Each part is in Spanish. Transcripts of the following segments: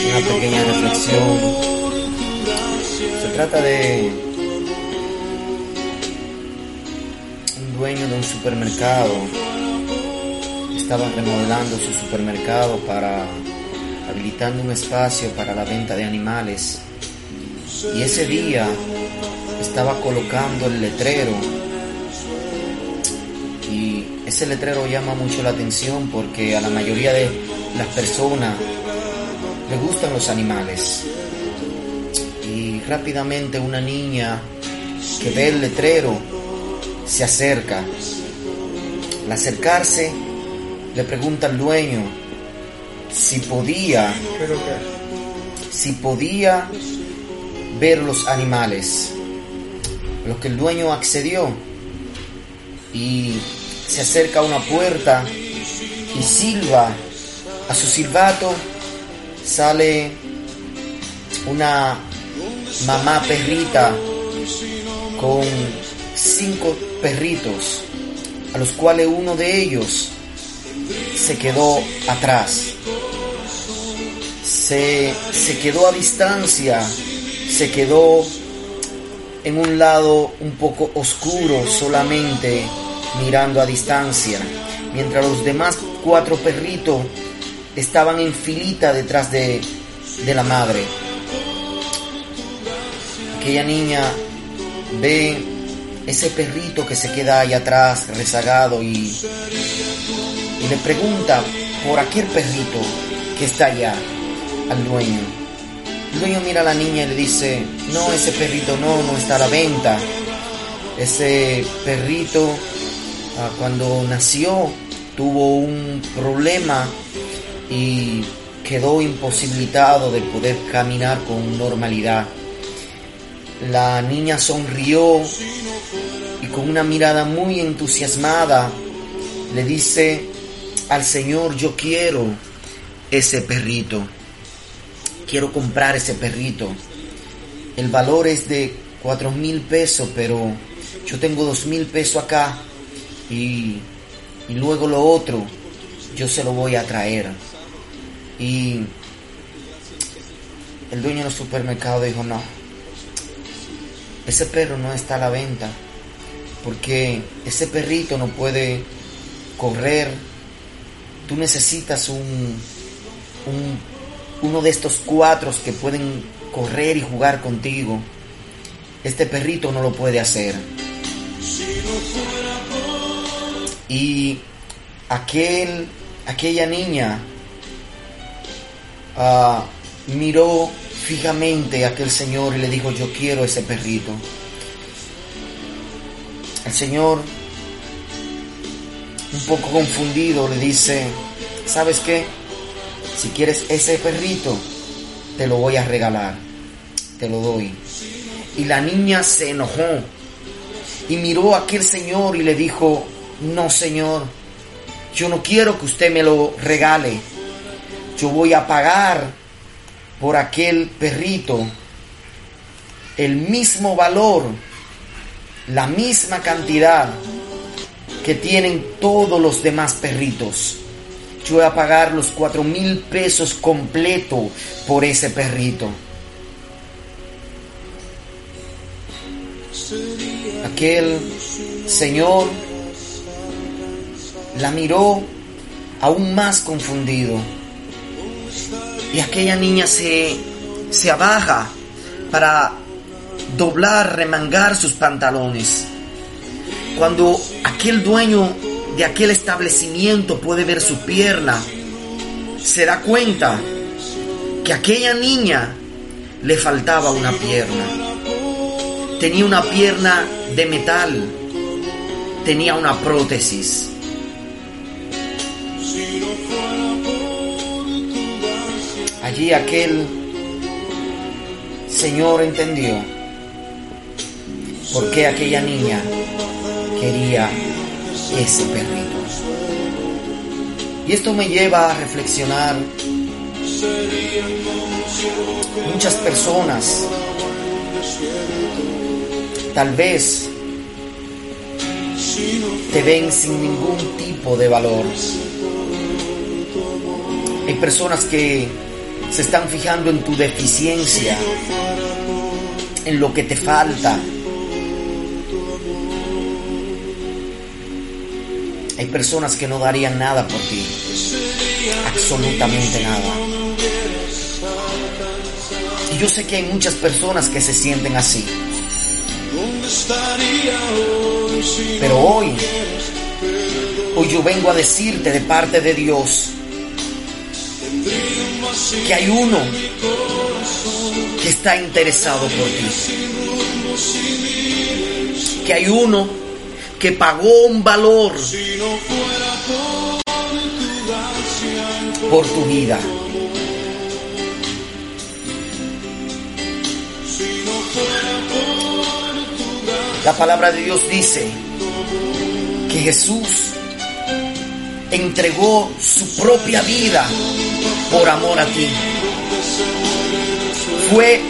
una pequeña reflexión se trata de un dueño de un supermercado. Estaba remodelando su supermercado para habilitando un espacio para la venta de animales. Y ese día estaba colocando el letrero. Y ese letrero llama mucho la atención porque a la mayoría de las personas le gustan los animales rápidamente una niña que ve el letrero se acerca. Al acercarse, le pregunta al dueño si podía, si podía ver los animales. Lo que el dueño accedió y se acerca a una puerta y silba. A su silbato sale una mamá perrita con cinco perritos, a los cuales uno de ellos se quedó atrás. Se, se quedó a distancia, se quedó en un lado un poco oscuro solamente mirando a distancia, mientras los demás cuatro perritos estaban en filita detrás de, de la madre aquella niña ve ese perrito que se queda ahí atrás, rezagado, y, y le pregunta por aquel perrito que está allá al dueño. El dueño mira a la niña y le dice, no, ese perrito no, no está a la venta. Ese perrito ah, cuando nació tuvo un problema y quedó imposibilitado de poder caminar con normalidad. La niña sonrió y con una mirada muy entusiasmada le dice al Señor, yo quiero ese perrito. Quiero comprar ese perrito. El valor es de cuatro mil pesos, pero yo tengo dos mil pesos acá y, luego lo otro yo se lo voy a traer. Y el dueño del supermercado dijo, no, ese perro no está a la venta porque ese perrito no puede correr. Tú necesitas un, uno de estos cuatro que pueden correr y jugar contigo. Este perrito no lo puede hacer. Y aquel, aquella niña ah, miró fijamente a aquel señor y le dijo, yo quiero ese perrito. El señor, un poco confundido, le dice, ¿sabes qué? Si quieres ese perrito, te lo voy a regalar, te lo doy. Y la niña se enojó y miró a aquel señor y le dijo, no señor, yo no quiero que usted me lo regale, yo voy a pagar por aquel perrito el mismo valor, la misma cantidad que tienen todos los demás perritos. Yo voy a pagar los cuatro mil pesos completo por ese perrito. Aquel señor la miró aún más confundido y aquella niña se, se abaja para doblar, remangar sus pantalones. Cuando aquel dueño de aquel establecimiento puede ver su pierna, se da cuenta que aquella niña le faltaba una pierna. Tenía una pierna de metal, tenía una prótesis. Allí aquel Señor entendió por qué aquella niña quería ese perrito. Y esto me lleva a reflexionar. Muchas personas tal vez te ven sin ningún tipo de valor. Hay personas que se están fijando en tu deficiencia, en lo que te falta. Hay personas que no darían nada por ti, absolutamente nada. Y yo sé que hay muchas personas que se sienten así. Pero hoy, hoy yo vengo a decirte de parte de Dios que hay uno que está interesado por ti. Que hay uno que pagó un valor por tu vida. La palabra de Dios dice que Jesús entregó su propia vida por amor a ti. Fue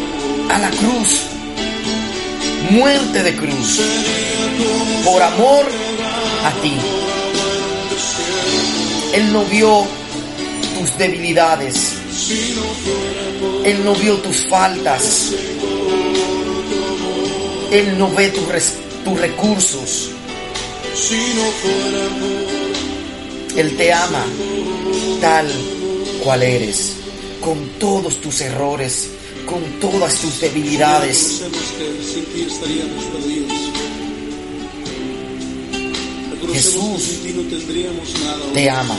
a la cruz, muerte de cruz, por amor a ti. Él no vio tus debilidades, Él no vio tus faltas, Él no ve tus, tus recursos. Él te ama tal cual eres, con todos tus errores, con todas tus debilidades. Jesús te ama.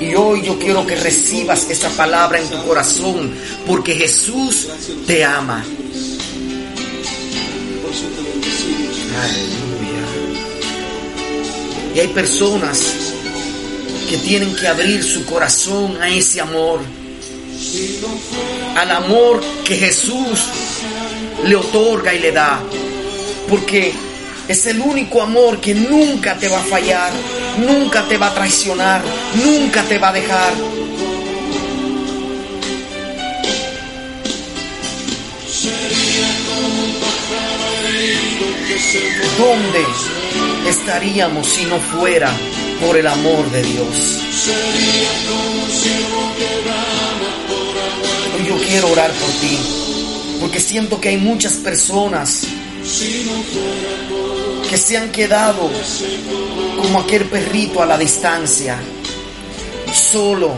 Y hoy yo quiero que recibas esa palabra en tu corazón, porque Jesús te ama. Aleluya. Y hay personas que tienen que abrir su corazón a ese amor, al amor que Jesús le otorga y le da, porque es el único amor que nunca te va a fallar, nunca te va a traicionar, nunca te va a dejar. ¿Dónde estaríamos si no fuera por el amor de Dios? Yo quiero orar por ti, porque siento que hay muchas personas que se han quedado como aquel perrito a la distancia, solo.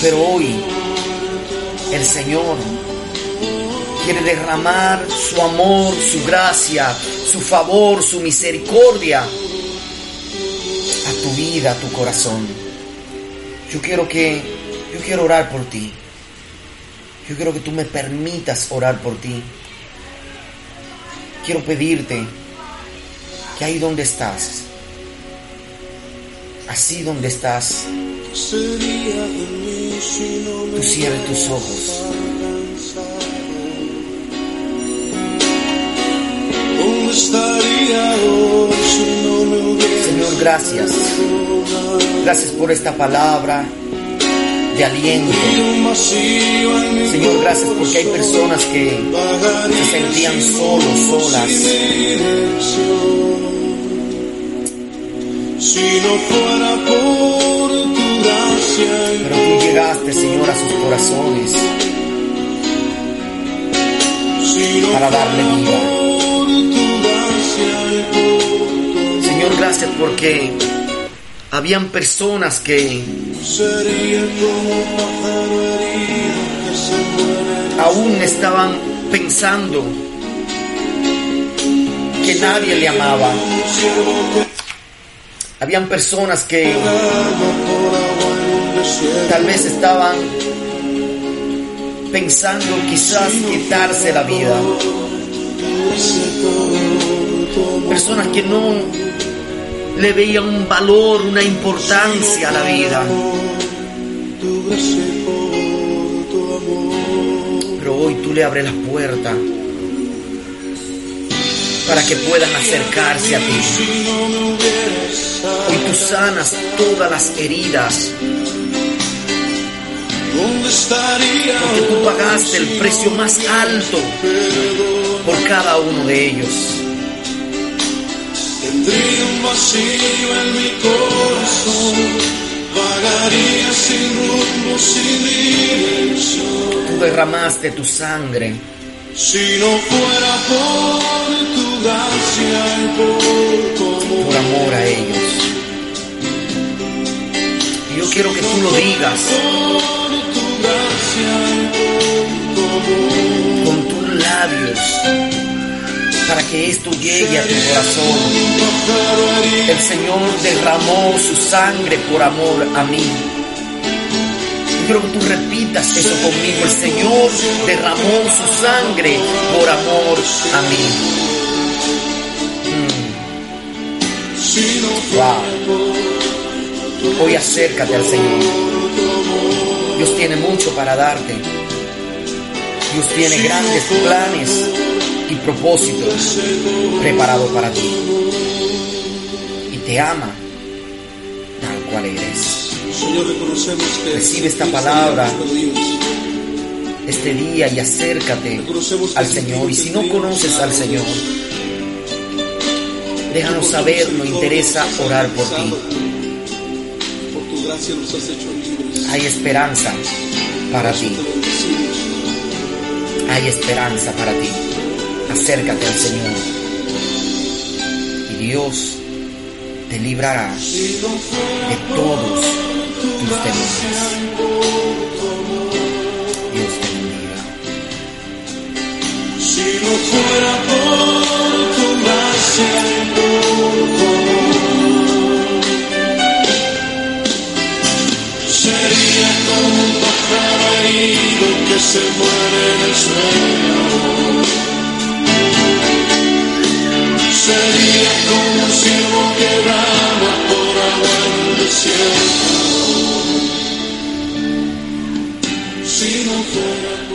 Pero hoy el Señor quiere derramar su amor, su gracia, su favor, su misericordia a tu vida, a tu corazón. Yo quiero que, yo quiero orar por ti. Yo quiero que tú me permitas orar por ti. Quiero pedirte que ahí donde estás, así donde estás, tú cierres tus ojos. Señor, gracias. Gracias por esta palabra de aliento. Señor, gracias porque hay personas que se sentían solos, solas. Pero tú llegaste, Señor, a sus corazones para darle vida. Señor, gracias porque habían personas que aún estaban pensando que nadie le amaba. Habían personas que tal vez estaban pensando quizás quitarse la vida. Personas que no le veían un valor, una importancia a la vida. Pero hoy tú le abres la puerta para que puedan acercarse a ti. Hoy tú sanas todas las heridas, ¿dónde estaría porque tú pagaste el precio más alto por cada uno de ellos. Tendría un vacío en mi corazón, vagaría sin rumbo, sin dirección. Tú derramaste tu sangre Si no fuera por tu gracia y por tu amor, por amor a ellos. Y yo quiero que tú lo digas por tu gracia y por tu amor, con tus labios para que esto llegue a tu corazón. El Señor derramó su sangre por amor a mí. Quiero que tú repitas eso conmigo. El Señor derramó su sangre por amor a mí. Mm, fuera wow. Hoy acércate al Señor. Dios tiene mucho para darte. Dios tiene grandes planes y propósitos preparados para ti. Y te ama tal cual eres. Señor, reconocemos que Recibe esta palabra. este día y acércate al Señor. Y si no conoces al Señor, déjanos saber, nos interesa orar por ti. Hay esperanza para ti, hay esperanza para ti. Acércate al Señor y Dios te librará de todos tus temores. Dios te bendiga. Si no fuera por tu gracia sería como un herido que se muere en el sueño. Si no fuera